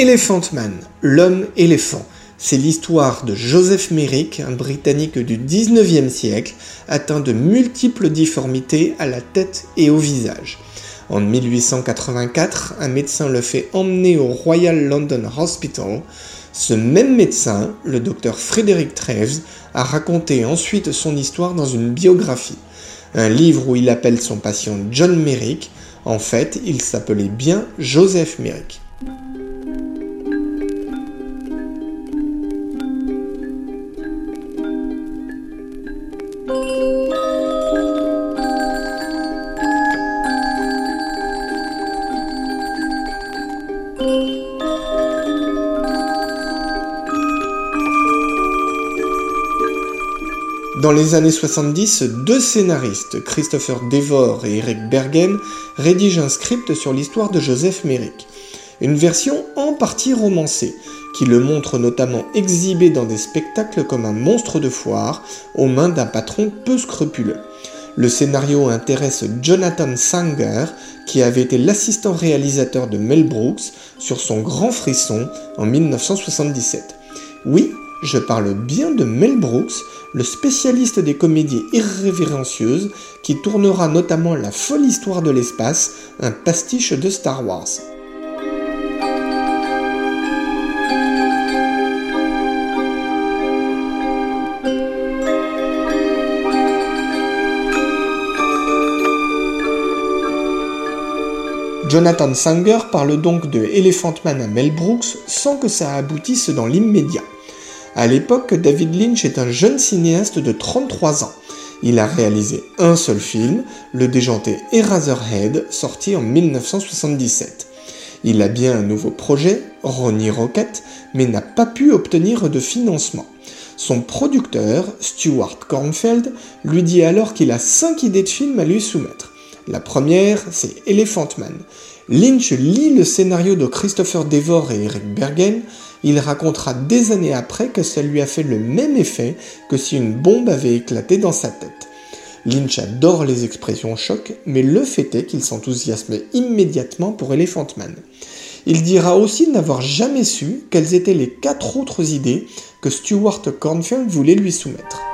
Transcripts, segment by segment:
Elephant Man, l'homme éléphant. C'est l'histoire de Joseph Merrick, un Britannique du 19e siècle, atteint de multiples difformités à la tête et au visage. En 1884, un médecin le fait emmener au Royal London Hospital. Ce même médecin, le docteur Frederick Treves, a raconté ensuite son histoire dans une biographie. Un livre où il appelle son patient John Merrick. En fait, il s'appelait bien Joseph Merrick. Dans les années 70, deux scénaristes, Christopher Devor et Eric Bergen, rédigent un script sur l'histoire de Joseph Merrick. Une version en partie romancée, qui le montre notamment exhibé dans des spectacles comme un monstre de foire, aux mains d'un patron peu scrupuleux. Le scénario intéresse Jonathan Sanger, qui avait été l'assistant réalisateur de Mel Brooks sur son Grand Frisson en 1977. Oui, je parle bien de Mel Brooks, le spécialiste des comédies irrévérencieuses qui tournera notamment La folle histoire de l'espace, un pastiche de Star Wars. Jonathan Sanger parle donc de Elephant Man à Mel Brooks sans que ça aboutisse dans l'immédiat. À l'époque, David Lynch est un jeune cinéaste de 33 ans. Il a réalisé un seul film, le déjanté Eraserhead, sorti en 1977. Il a bien un nouveau projet, Ronnie Rocket, mais n'a pas pu obtenir de financement. Son producteur, Stuart Kornfeld, lui dit alors qu'il a 5 idées de films à lui soumettre. La première, c'est Elephant Man. Lynch lit le scénario de Christopher Devor et Eric Bergen. Il racontera des années après que ça lui a fait le même effet que si une bombe avait éclaté dans sa tête. Lynch adore les expressions choc, mais le fait est qu'il s'enthousiasme immédiatement pour Elephant Man. Il dira aussi n'avoir jamais su quelles étaient les quatre autres idées que Stuart Cornfield voulait lui soumettre.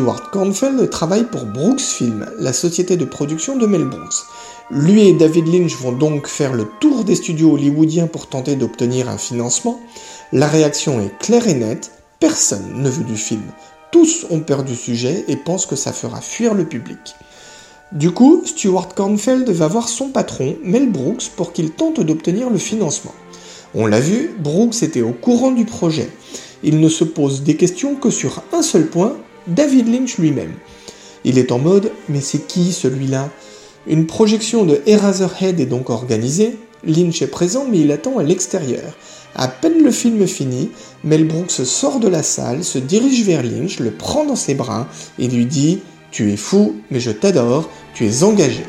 Stuart Cornfeld travaille pour Brooks Film, la société de production de Mel Brooks. Lui et David Lynch vont donc faire le tour des studios hollywoodiens pour tenter d'obtenir un financement. La réaction est claire et nette, personne ne veut du film. Tous ont peur du sujet et pensent que ça fera fuir le public. Du coup, Stuart Cornfeld va voir son patron, Mel Brooks, pour qu'il tente d'obtenir le financement. On l'a vu, Brooks était au courant du projet il ne se pose des questions que sur un seul point, David Lynch lui-même. Il est en mode mais c'est qui celui-là? Une projection de Eraserhead est donc organisée, Lynch est présent mais il attend à l'extérieur. À peine le film fini, Mel Brooks sort de la salle, se dirige vers Lynch, le prend dans ses bras et lui dit Tu es fou, mais je t'adore, tu es engagé.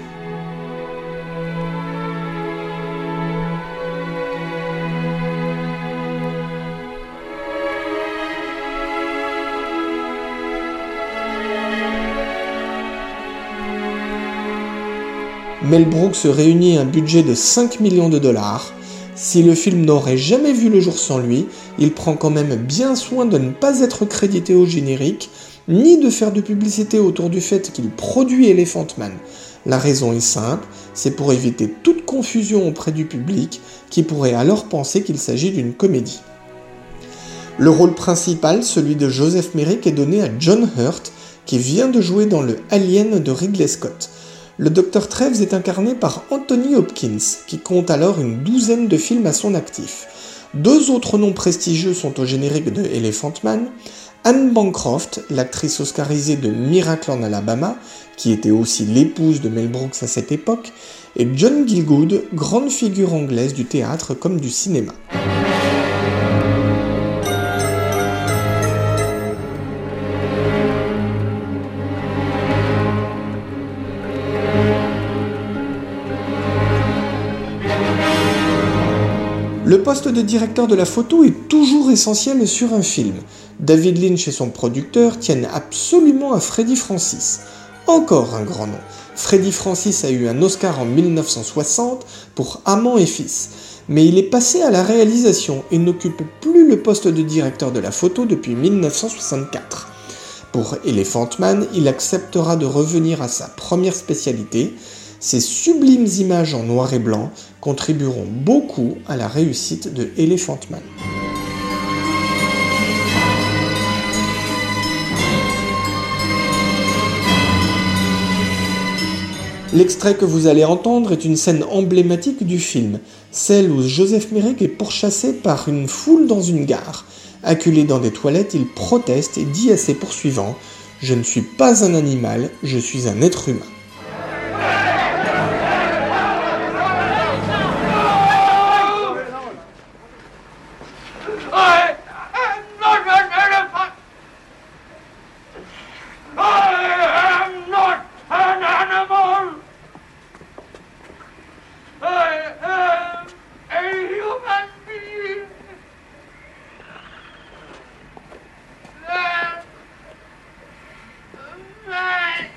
Mel Brooks réunit un budget de 5 millions de dollars. Si le film n'aurait jamais vu le jour sans lui, il prend quand même bien soin de ne pas être crédité au générique, ni de faire de publicité autour du fait qu'il produit Elephant Man. La raison est simple, c'est pour éviter toute confusion auprès du public qui pourrait alors penser qu'il s'agit d'une comédie. Le rôle principal, celui de Joseph Merrick, est donné à John Hurt, qui vient de jouer dans le Alien de Ridley Scott. Le Dr Treves est incarné par Anthony Hopkins, qui compte alors une douzaine de films à son actif. Deux autres noms prestigieux sont au générique de Elephant Man. Anne Bancroft, l'actrice oscarisée de Miracle en Alabama, qui était aussi l'épouse de Mel Brooks à cette époque, et John Gielgud, grande figure anglaise du théâtre comme du cinéma. Le poste de directeur de la photo est toujours essentiel sur un film. David Lynch et son producteur tiennent absolument à Freddy Francis. Encore un grand nom. Freddy Francis a eu un Oscar en 1960 pour Amant et Fils, mais il est passé à la réalisation et n'occupe plus le poste de directeur de la photo depuis 1964. Pour Elephant Man, il acceptera de revenir à sa première spécialité, ces sublimes images en noir et blanc contribueront beaucoup à la réussite de Elephant Man. L'extrait que vous allez entendre est une scène emblématique du film, celle où Joseph Merrick est pourchassé par une foule dans une gare. Acculé dans des toilettes, il proteste et dit à ses poursuivants Je ne suis pas un animal, je suis un être humain. I am not a elephant. I am not an animal. I am a human being. That man.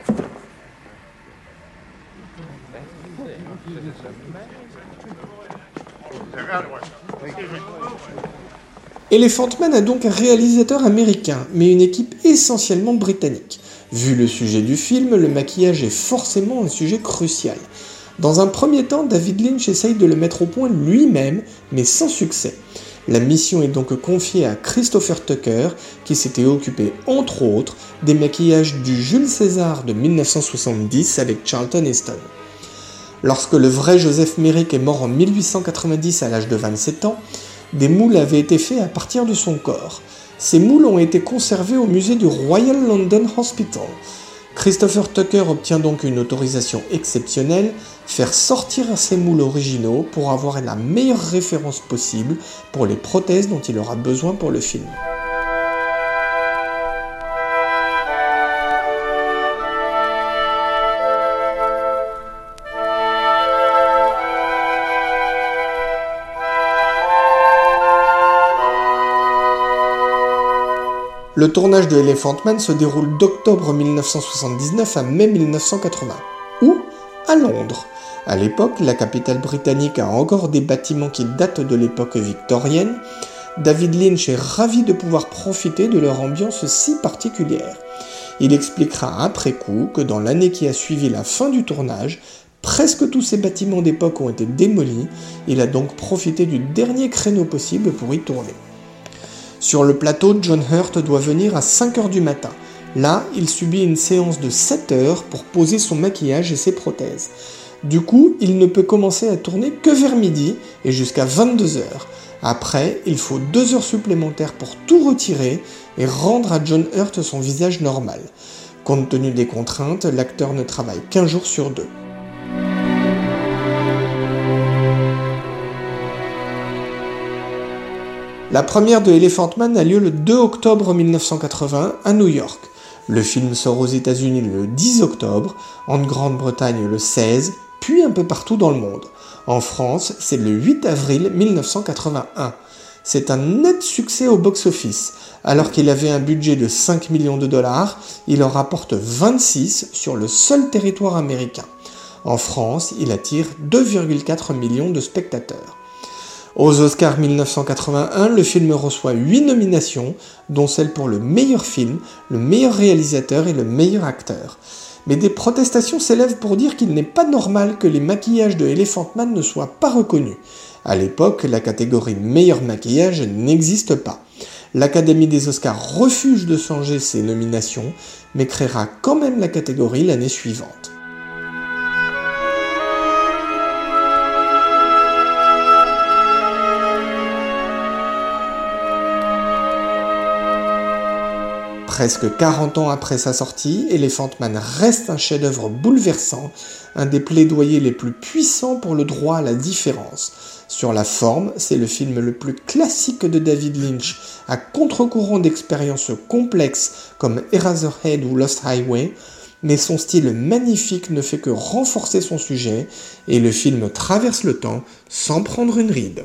A donc un réalisateur américain, mais une équipe essentiellement britannique. Vu le sujet du film, le maquillage est forcément un sujet crucial. Dans un premier temps, David Lynch essaye de le mettre au point lui-même, mais sans succès. La mission est donc confiée à Christopher Tucker, qui s'était occupé, entre autres, des maquillages du Jules César de 1970 avec Charlton Heston. Lorsque le vrai Joseph Merrick est mort en 1890 à l'âge de 27 ans, des moules avaient été faits à partir de son corps. Ces moules ont été conservés au musée du Royal London Hospital. Christopher Tucker obtient donc une autorisation exceptionnelle, faire sortir ces moules originaux pour avoir la meilleure référence possible pour les prothèses dont il aura besoin pour le film. Le tournage de Elephant Man se déroule d'octobre 1979 à mai 1980. Où À Londres. À l'époque, la capitale britannique a encore des bâtiments qui datent de l'époque victorienne. David Lynch est ravi de pouvoir profiter de leur ambiance si particulière. Il expliquera après coup que dans l'année qui a suivi la fin du tournage, presque tous ces bâtiments d'époque ont été démolis. Il a donc profité du dernier créneau possible pour y tourner. Sur le plateau, John Hurt doit venir à 5h du matin. Là, il subit une séance de 7 heures pour poser son maquillage et ses prothèses. Du coup, il ne peut commencer à tourner que vers midi et jusqu'à 22 heures. Après, il faut 2 heures supplémentaires pour tout retirer et rendre à John Hurt son visage normal. Compte tenu des contraintes, l'acteur ne travaille qu'un jour sur deux. La première de Elephant Man a lieu le 2 octobre 1980 à New York. Le film sort aux États-Unis le 10 octobre, en Grande-Bretagne le 16, puis un peu partout dans le monde. En France, c'est le 8 avril 1981. C'est un net succès au box-office. Alors qu'il avait un budget de 5 millions de dollars, il en rapporte 26 sur le seul territoire américain. En France, il attire 2,4 millions de spectateurs. Aux Oscars 1981, le film reçoit 8 nominations, dont celle pour le meilleur film, le meilleur réalisateur et le meilleur acteur. Mais des protestations s'élèvent pour dire qu'il n'est pas normal que les maquillages de Elephant Man ne soient pas reconnus. À l'époque, la catégorie meilleur maquillage n'existe pas. l'Académie des Oscars refuse de changer ses nominations, mais créera quand même la catégorie l'année suivante. Presque 40 ans après sa sortie, Elephant Man reste un chef-d'œuvre bouleversant, un des plaidoyers les plus puissants pour le droit à la différence. Sur la forme, c'est le film le plus classique de David Lynch, à contre-courant d'expériences complexes comme Eraserhead ou Lost Highway, mais son style magnifique ne fait que renforcer son sujet, et le film traverse le temps sans prendre une ride.